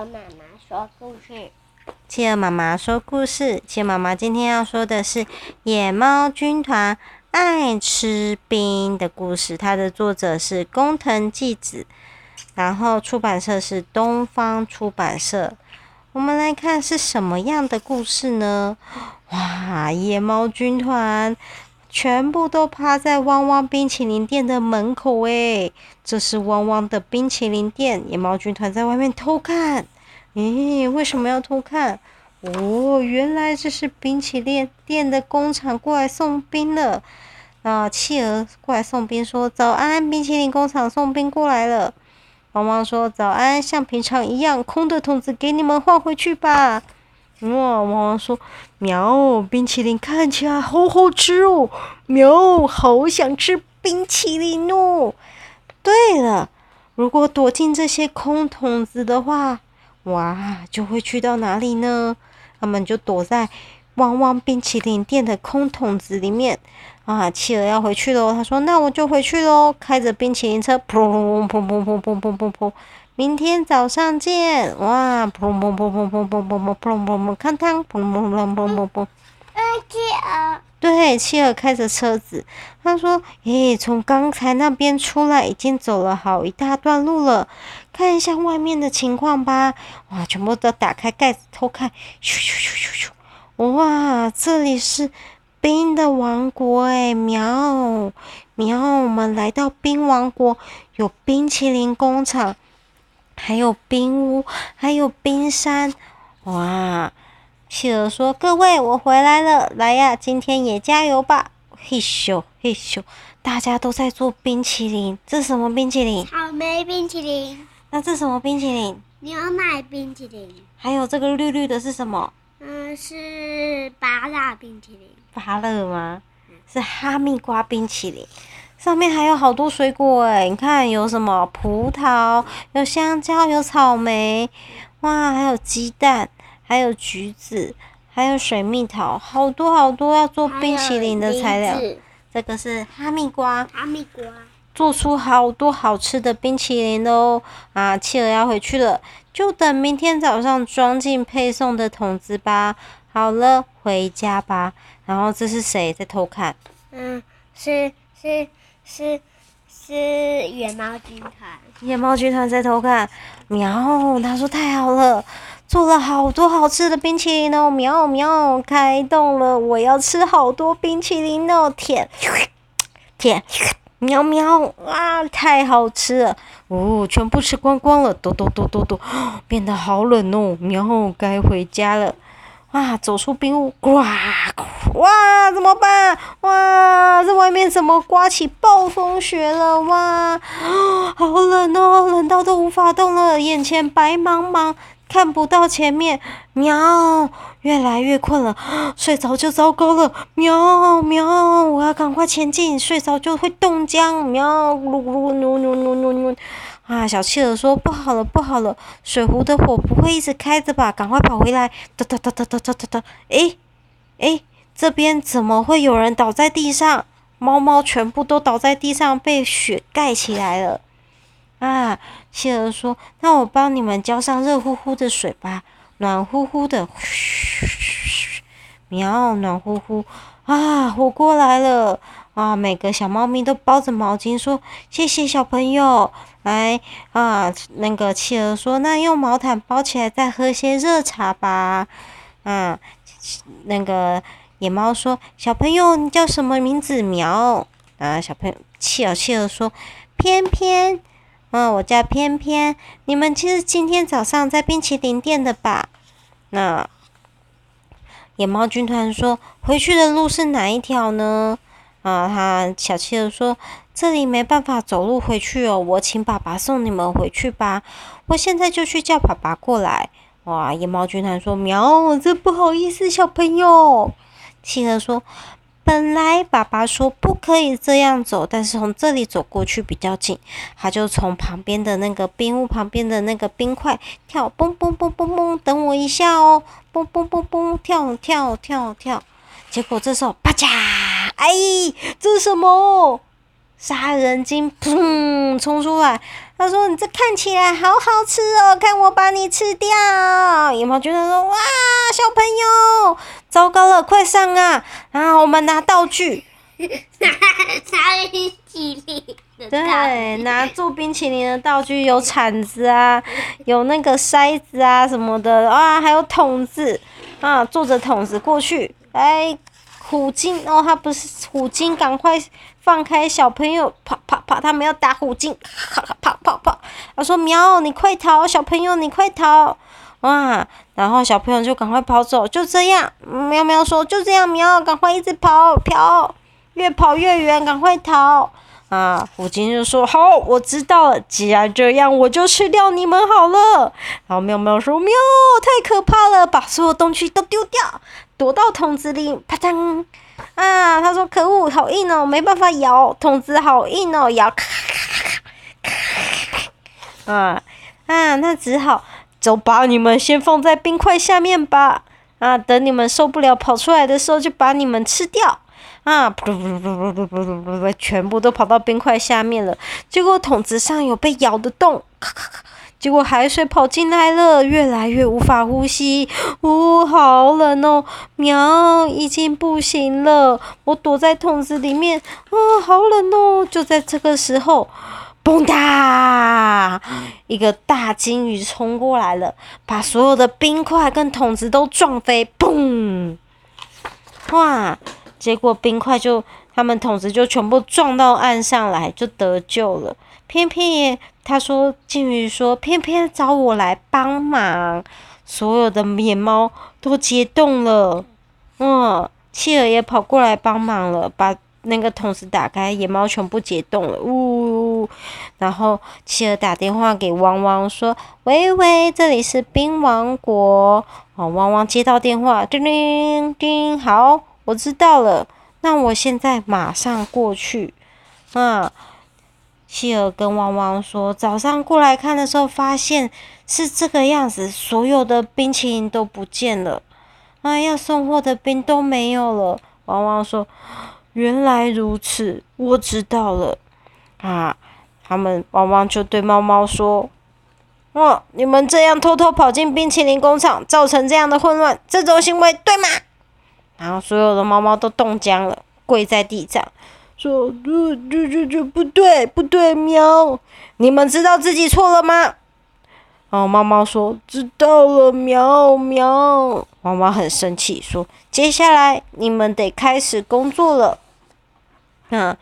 鹅妈妈说故事。企鹅妈妈说故事。企鹅妈妈今天要说的是《野猫军团爱吃冰》的故事。它的作者是工藤纪子，然后出版社是东方出版社。我们来看是什么样的故事呢？哇，野猫军团全部都趴在汪汪冰淇淋店的门口诶，这是汪汪的冰淇淋店。野猫军团在外面偷看。咦，为什么要偷看？哦，原来这是冰淇淋店的工厂过来送冰了。啊，企鹅过来送冰，说：“早安，冰淇淋工厂送冰过来了。”汪汪说：“早安，像平常一样，空的桶子给你们换回去吧。”哇，汪汪说：“喵，冰淇淋看起来好好吃哦，喵，好想吃冰淇淋哦。”对了，如果躲进这些空桶子的话，哇，就会去到哪里呢？他们就躲在汪汪冰淇淋店的空桶子里面。啊，企鹅要回去喽。他说：“那我就回去喽，开着冰淇淋车，砰砰砰砰砰砰砰砰砰，明天早上见。”哇，砰砰砰砰砰砰砰砰砰砰砰，看汤，砰砰砰砰砰砰。哎，企鹅。对，企鹅开着车子。他说：“诶，从刚才那边出来，已经走了好一大段路了。看一下外面的情况吧。哇，全部都打开盖子偷看。咻咻咻咻咻。哇，这里是。”冰的王国哎，喵喵！我们来到冰王国，有冰淇淋工厂，还有冰屋，还有冰山。哇！企鹅说：“各位，我回来了，来呀，今天也加油吧！”嘿咻嘿咻，大家都在做冰淇淋。这是什么冰淇淋？草莓冰淇淋。那这是什么冰淇淋？牛奶冰淇淋。还有这个绿绿的是什么？嗯，是芭乐冰淇淋。芭乐吗？是哈密瓜冰淇淋，上面还有好多水果诶，你看有什么葡萄，有香蕉，有草莓，哇，还有鸡蛋，还有橘子，还有水蜜桃，好多好多要做冰淇淋的材料。这个是哈密瓜，哈密瓜做出好多好吃的冰淇淋哦。啊，企鹅要回去了，就等明天早上装进配送的桶子吧。好了，回家吧。然后这是谁在偷看？嗯，是是是是野猫军团。野猫军团在偷看。喵，他说太好了，做了好多好吃的冰淇淋哦。喵喵，开动了，我要吃好多冰淇淋哦。舔舔，喵喵，啊，太好吃了。哦，全部吃光光了，嘟嘟嘟嘟嘟，变得好冷哦。喵，该回家了。哇！走出冰屋，呱哇！怎么办？哇！这外面怎么刮起暴风雪了？哇！好冷哦，冷到都无法动了，眼前白茫茫，看不到前面。喵！越来越困了，睡着就糟糕了。喵喵！我要赶快前进，睡着就会冻僵。喵！噜噜噜噜噜噜噜。啊！小企鹅说：“不好了，不好了！水壶的火不会一直开着吧？赶快跑回来！”哒哒哒哒哒哒哒哒！诶诶，这边怎么会有人倒在地上？猫猫全部都倒在地上，被雪盖起来了。啊！企鹅说：“那我帮你们浇上热乎乎的水吧，暖乎乎的。”嘘嘘，喵，暖乎乎。啊！火过来了。啊！每个小猫咪都包着毛巾，说：“谢谢小朋友。”来啊，那个企鹅说：“那用毛毯包起来，再喝些热茶吧。”啊，那个野猫说：“小朋友，你叫什么名字？”喵啊，小朋友，企鹅企鹅说：“偏偏，嗯、啊，我叫偏偏。你们其实今天早上在冰淇淋店的吧？”那野猫军团说：“回去的路是哪一条呢？”啊，他小企鹅说：“这里没办法走路回去哦，我请爸爸送你们回去吧。我现在就去叫爸爸过来。”哇，野猫军团说：“喵，真不好意思，小朋友。”企鹅说：“本来爸爸说不可以这样走，但是从这里走过去比较近。”他就从旁边的那个冰屋旁边的那个冰块跳，蹦蹦蹦蹦蹦，等我一下哦，蹦蹦蹦蹦，跳跳跳跳。结果这时候，啪嚓！哎，这是什么？杀人鲸砰冲出来，他说：“你这看起来好好吃哦，看我把你吃掉！”野猫军团说：“哇，小朋友，糟糕了，快上啊！啊，我们拿道具，拿拿冰淇淋的道具，对，拿做冰淇淋的道具有铲子啊，有那个筛子啊什么的啊，还有桶子啊，坐着桶子过去，来。”虎鲸哦，他不是虎鲸，赶快放开小朋友，跑跑跑，他们要打虎鲸，跑跑跑跑。他说：“喵，你快逃，小朋友你快逃！”哇，然后小朋友就赶快跑走，就这样。喵喵说：“就这样，喵，赶快一直跑，跑，越跑越远，赶快逃。”啊，虎鲸就说：“好，我知道了，既然这样，我就吃掉你们好了。”然后喵喵说：“喵，太可怕了，把所有东西都丢掉。”躲到桶子里，啪嗒！啊，他说可恶，好硬哦，没办法摇，桶子好硬哦，摇咔咔咔咔，啊啊，那只好走，把你们先放在冰块下面吧。啊，等你们受不了跑出来的时候，就把你们吃掉。啊，噗噗噗噗噗噗噗噗，全部都跑到冰块下面了。结果桶子上有被咬的洞，咔咔咔。结果海水跑进来了，越来越无法呼吸，呜、哦，好冷哦！喵，已经不行了，我躲在桶子里面，啊、好冷哦！就在这个时候，嘣哒，一个大鲸鱼冲过来了，把所有的冰块跟桶子都撞飞，嘣！哇！结果冰块就，他们桶子就全部撞到岸上来，就得救了。偏偏也他说，鲸鱼说，偏偏找我来帮忙，所有的野猫都解冻了。嗯，企鹅也跑过来帮忙了，把那个桶子打开，野猫全部解冻了。呜，然后企鹅打电话给汪汪说：“喂喂，这里是冰王国。”哦，汪汪接到电话，叮叮叮，好。我知道了，那我现在马上过去。啊，希尔跟汪汪说，早上过来看的时候，发现是这个样子，所有的冰淇淋都不见了，啊，要送货的冰都没有了。汪汪说，原来如此，我知道了。啊，他们汪汪就对猫猫说，哦，你们这样偷偷跑进冰淇淋工厂，造成这样的混乱，这种行为对吗？然后所有的猫猫都冻僵了，跪在地上，说：“这、这、这、这不对，不对，喵！你们知道自己错了吗？”然后猫猫说：“知道了，喵喵。”猫猫很生气，说：“接下来你们得开始工作了。”那，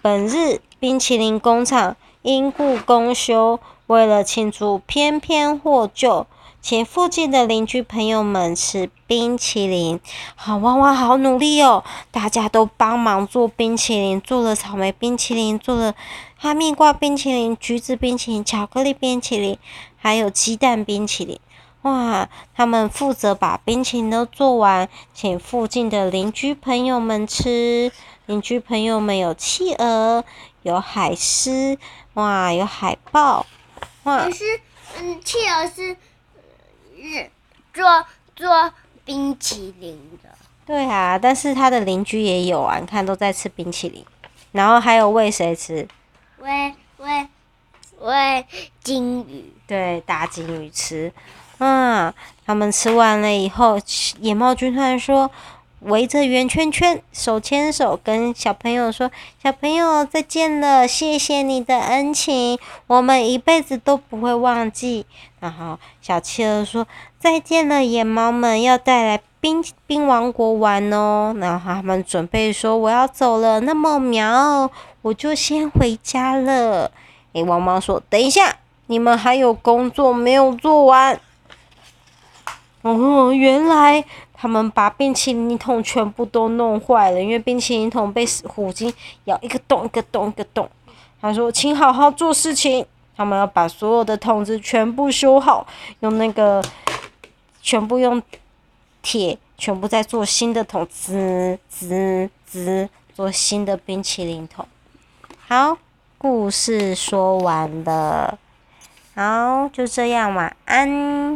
本日冰淇淋工厂因故公休，为了庆祝翩翩获救。请附近的邻居朋友们吃冰淇淋。好，汪汪好努力哦！大家都帮忙做冰淇淋，做了草莓冰淇淋，做了哈密瓜冰淇淋、橘子冰淇淋、巧克力冰淇淋，还有鸡蛋冰淇淋。哇！他们负责把冰淇淋都做完，请附近的邻居朋友们吃。邻居朋友们有企鹅，有海狮，哇，有海豹，哇！可是，嗯，企鹅是。是做做冰淇淋的。对啊，但是他的邻居也有啊，你看都在吃冰淇淋，然后还有喂谁吃？喂喂喂金鱼。对，大金鱼吃。嗯，他们吃完了以后，野猫军团说。围着圆圈圈，手牵手，跟小朋友说：“小朋友再见了，谢谢你的恩情，我们一辈子都不会忘记。”然后小企鹅说：“再见了，野猫们，要带来冰冰王国玩哦。”然后他们准备说：“我要走了，那么苗，我就先回家了。”诶，汪汪说：“等一下，你们还有工作没有做完。”哦，原来。他们把冰淇淋桶全部都弄坏了，因为冰淇淋桶被虎鲸咬一个洞一个洞一个洞。他说：“请好好做事情。”他们要把所有的桶子全部修好，用那个全部用铁全部再做新的桶，滋滋滋，做新的冰淇淋桶。好，故事说完了。好，就这样，晚安。